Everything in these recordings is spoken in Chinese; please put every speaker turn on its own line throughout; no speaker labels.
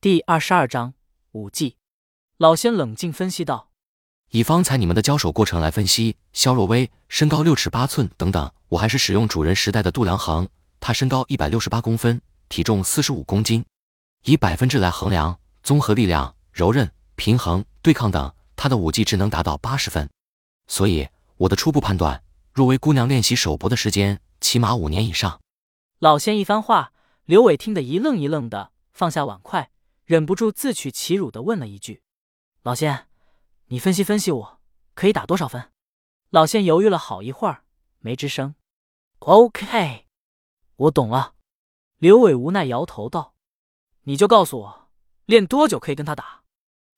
第二十二章武技。老仙冷静分析道：“
以方才你们的交手过程来分析，肖若薇身高六尺八寸等等，我还是使用主人时代的度量衡。她身高一百六十八公分，体重四十五公斤，以百分制来衡量，综合力量、柔韧、平衡、对抗等，他的武技只能达到八十分。所以我的初步判断，若薇姑娘练习手搏的时间起码五年以上。”
老仙一番话。刘伟听得一愣一愣的，放下碗筷，忍不住自取其辱的问了一句：“老仙，你分析分析，我可以打多少分？”老仙犹豫了好一会儿，没吱声。“OK，我懂了。”刘伟无奈摇头道：“你就告诉我，练多久可以跟他打？”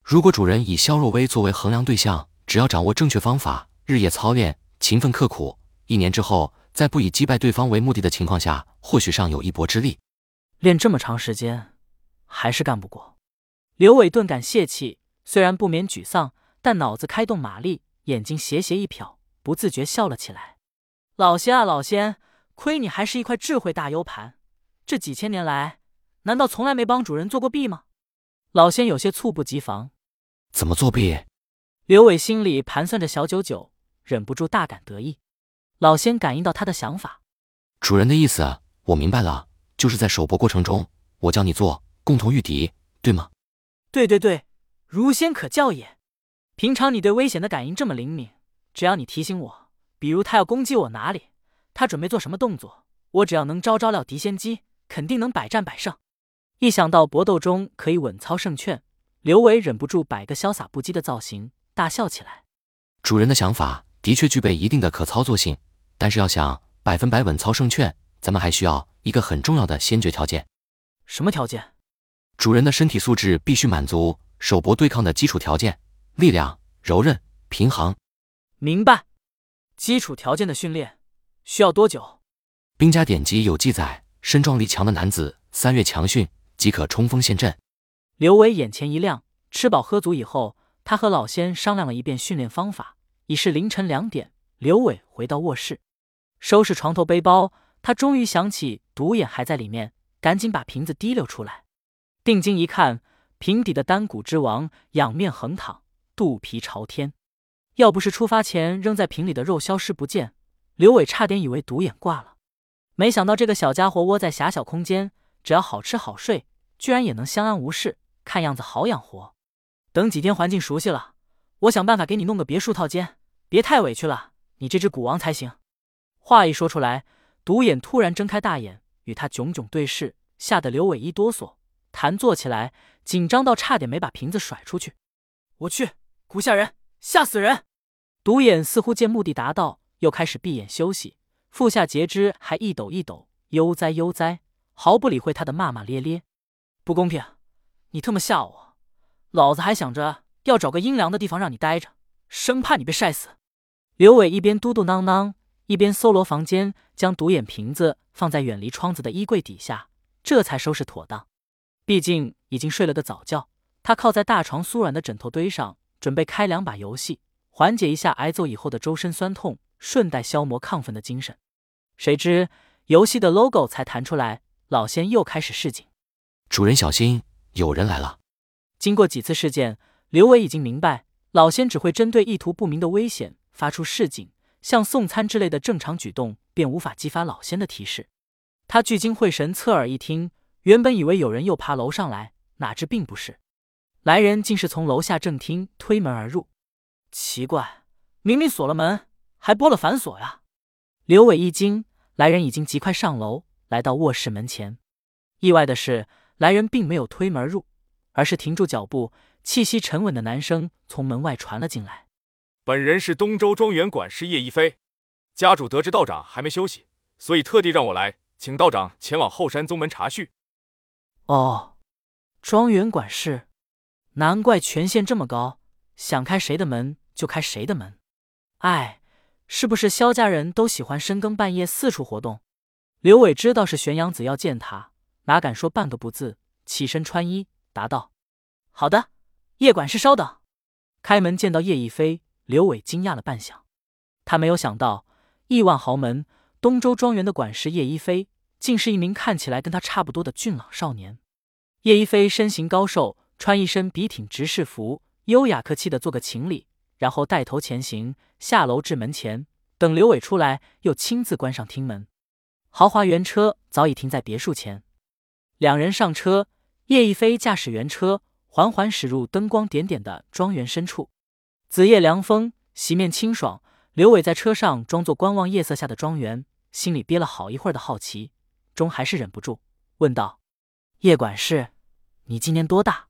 如果主人以肖若薇作为衡量对象，只要掌握正确方法，日夜操练，勤奋刻苦，一年之后，在不以击败对方为目的的情况下，或许尚有一搏之力。
练这么长时间，还是干不过。刘伟顿感泄气，虽然不免沮丧，但脑子开动马力，眼睛斜斜一瞟，不自觉笑了起来。老仙啊，老仙，亏你还是一块智慧大 U 盘，这几千年来，难道从来没帮主人做过弊吗？老仙有些猝不及防，
怎么作弊？
刘伟心里盘算着小九九，忍不住大感得意。老仙感应到他的想法，
主人的意思我明白了。就是在手搏过程中，我教你做，共同御敌，对吗？
对对对，如仙可教也。平常你对危险的感应这么灵敏，只要你提醒我，比如他要攻击我哪里，他准备做什么动作，我只要能招招料敌先机，肯定能百战百胜。一想到搏斗中可以稳操胜券，刘伟忍不住摆个潇洒不羁的造型，大笑起来。
主人的想法的确具备一定的可操作性，但是要想百分百稳操胜券，咱们还需要。一个很重要的先决条件，
什么条件？
主人的身体素质必须满足手搏对抗的基础条件：力量、柔韧、平衡。
明白。基础条件的训练需要多久？
兵家典籍有记载，身壮力强的男子三月强训即可冲锋陷阵。
刘伟眼前一亮，吃饱喝足以后，他和老仙商量了一遍训练方法。已是凌晨两点，刘伟回到卧室，收拾床头背包。他终于想起独眼还在里面，赶紧把瓶子提溜出来。定睛一看，瓶底的丹谷之王仰面横躺，肚皮朝天。要不是出发前扔在瓶里的肉消失不见，刘伟差点以为独眼挂了。没想到这个小家伙窝在狭小空间，只要好吃好睡，居然也能相安无事。看样子好养活。等几天环境熟悉了，我想办法给你弄个别墅套间，别太委屈了你这只古王才行。话一说出来。独眼突然睁开大眼，与他炯炯对视，吓得刘伟一哆嗦，弹坐起来，紧张到差点没把瓶子甩出去。我去，古吓人，吓死人！独眼似乎见目的达到，又开始闭眼休息，腹下截肢还一抖一抖，悠哉悠哉，毫不理会他的骂骂咧咧。不公平，你特么吓我，老子还想着要找个阴凉的地方让你待着，生怕你被晒死。刘伟一边嘟嘟囔囔。一边搜罗房间，将独眼瓶子放在远离窗子的衣柜底下，这才收拾妥当。毕竟已经睡了个早觉，他靠在大床酥软的枕头堆上，准备开两把游戏，缓解一下挨揍以后的周身酸痛，顺带消磨亢奋的精神。谁知游戏的 logo 才弹出来，老仙又开始示警：“
主人小心，有人来了。”
经过几次事件，刘伟已经明白，老仙只会针对意图不明的危险发出示警。像送餐之类的正常举动，便无法激发老仙的提示。他聚精会神，侧耳一听，原本以为有人又爬楼上来，哪知并不是，来人竟是从楼下正厅推门而入。奇怪，明明锁了门，还拨了反锁呀！刘伟一惊，来人已经极快上楼，来到卧室门前。意外的是，来人并没有推门而入，而是停住脚步，气息沉稳的男声从门外传了进来。
本人是东周庄园管事叶一飞，家主得知道长还没休息，所以特地让我来，请道长前往后山宗门查叙。
哦，庄园管事，难怪权限这么高，想开谁的门就开谁的门。哎，是不是萧家人都喜欢深更半夜四处活动？刘伟知道是玄阳子要见他，哪敢说半个不字，起身穿衣答道：“好的，叶管事稍等。”开门见到叶一飞。刘伟惊讶了半晌，他没有想到亿万豪门东周庄园的管事叶一飞，竟是一名看起来跟他差不多的俊朗少年。叶一飞身形高瘦，穿一身笔挺直视服，优雅客气的做个情礼，然后带头前行，下楼至门前，等刘伟出来，又亲自关上厅门。豪华原车早已停在别墅前，两人上车，叶一飞驾驶原车缓缓驶入灯光点点的庄园深处。子夜凉风，席面清爽。刘伟在车上装作观望夜色下的庄园，心里憋了好一会儿的好奇，终还是忍不住问道：“叶管事，你今年多大？”“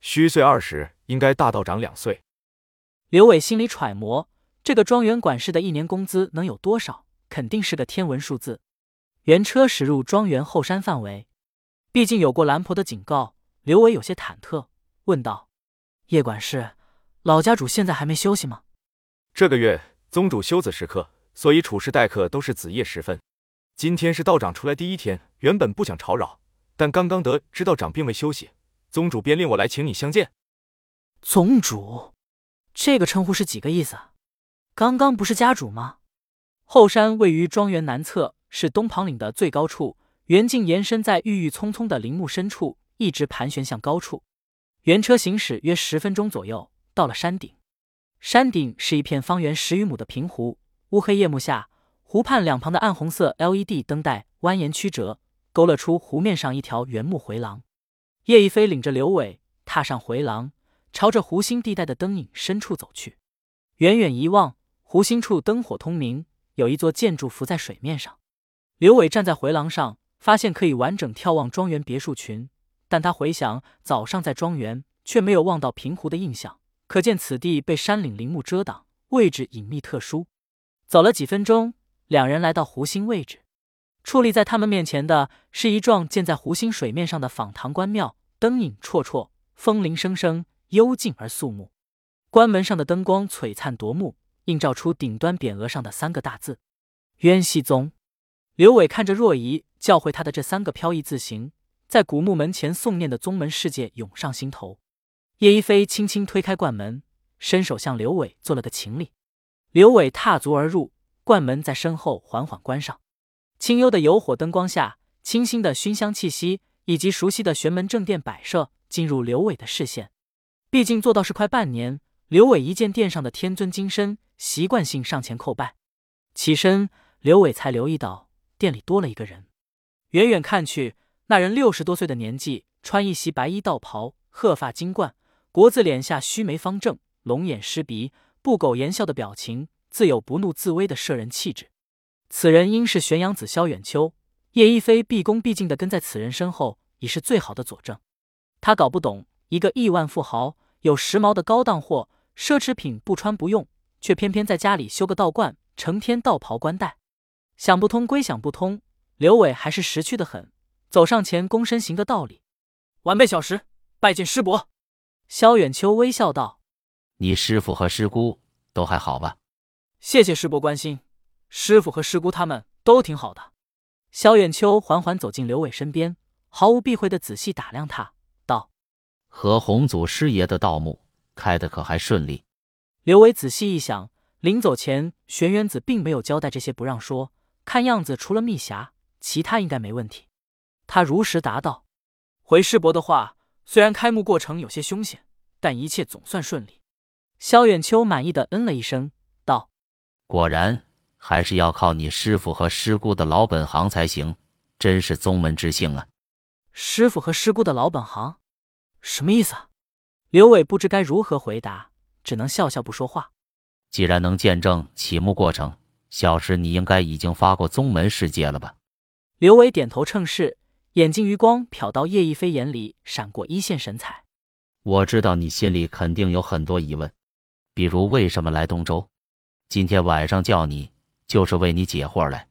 虚岁二十，应该大道长两岁。”
刘伟心里揣摩，这个庄园管事的一年工资能有多少？肯定是个天文数字。原车驶入庄园后山范围，毕竟有过兰婆的警告，刘伟有些忐忑，问道：“叶管事。”老家主现在还没休息吗？
这个月宗主休子时刻，所以处事待客都是子夜时分。今天是道长出来第一天，原本不想吵扰，但刚刚得知道长并未休息，宗主便令我来请你相见。
宗主，这个称呼是几个意思？刚刚不是家主吗？后山位于庄园南侧，是东旁岭的最高处，园径延伸在郁郁葱葱的林木深处，一直盘旋向高处。原车行驶约十分钟左右。到了山顶，山顶是一片方圆十余亩的平湖，乌黑夜幕下，湖畔两旁的暗红色 LED 灯带蜿蜒曲折，勾勒出湖面上一条原木回廊。叶一飞领着刘伟踏上回廊，朝着湖心地带的灯影深处走去。远远一望，湖心处灯火通明，有一座建筑浮在水面上。刘伟站在回廊上，发现可以完整眺望庄园别墅群，但他回想早上在庄园，却没有望到平湖的印象。可见此地被山岭林木遮挡，位置隐秘特殊。走了几分钟，两人来到湖心位置。矗立在他们面前的是一幢建在湖心水面上的仿唐关庙，灯影绰绰，风铃声声，幽静而肃穆。关门上的灯光璀璨夺目，映照出顶端匾额上的三个大字“渊熙宗”。刘伟看着若仪教会他的这三个飘逸字形，在古墓门前诵念的宗门世界涌上心头。叶一飞轻轻推开冠门，伸手向刘伟做了个情礼。刘伟踏足而入，冠门在身后缓缓关上。清幽的油火灯光下，清新的熏香气息以及熟悉的玄门正殿摆设进入刘伟的视线。毕竟做道士快半年，刘伟一见殿上的天尊金身，习惯性上前叩拜。起身，刘伟才留意到殿里多了一个人。远远看去，那人六十多岁的年纪，穿一袭白衣道袍，鹤发金冠。国字脸下须眉方正，龙眼狮鼻，不苟言笑的表情，自有不怒自威的摄人气质。此人应是玄阳子萧远秋。叶一飞毕恭毕敬的跟在此人身后，已是最好的佐证。他搞不懂，一个亿万富豪，有时髦的高档货、奢侈品不穿不用，却偏偏在家里修个道观，成天道袍冠带。想不通归想不通，刘伟还是识趣的很，走上前躬身行个道理：“晚辈小石，拜见师伯。”萧远秋微笑道：“
你师傅和师姑都还好吧？”“
谢谢师伯关心，师傅和师姑他们都挺好的。”萧远秋缓缓走进刘伟身边，毫无避讳的仔细打量他，道：“
和洪祖师爷的盗墓开的可还顺利？”
刘伟仔细一想，临走前玄元子并没有交代这些不让说，看样子除了密匣，其他应该没问题。他如实答道：“回师伯的话。”虽然开幕过程有些凶险，但一切总算顺利。萧远秋满意的嗯了一声，道：“
果然还是要靠你师傅和师姑的老本行才行，真是宗门之幸啊！”
师傅和师姑的老本行，什么意思啊？刘伟不知该如何回答，只能笑笑不说话。
既然能见证启幕过程，小石你应该已经发过宗门世界了吧？
刘伟点头称是。眼睛余光瞟到叶一飞眼里闪过一线神采。
我知道你心里肯定有很多疑问，比如为什么来东周？今天晚上叫你就是为你解惑来。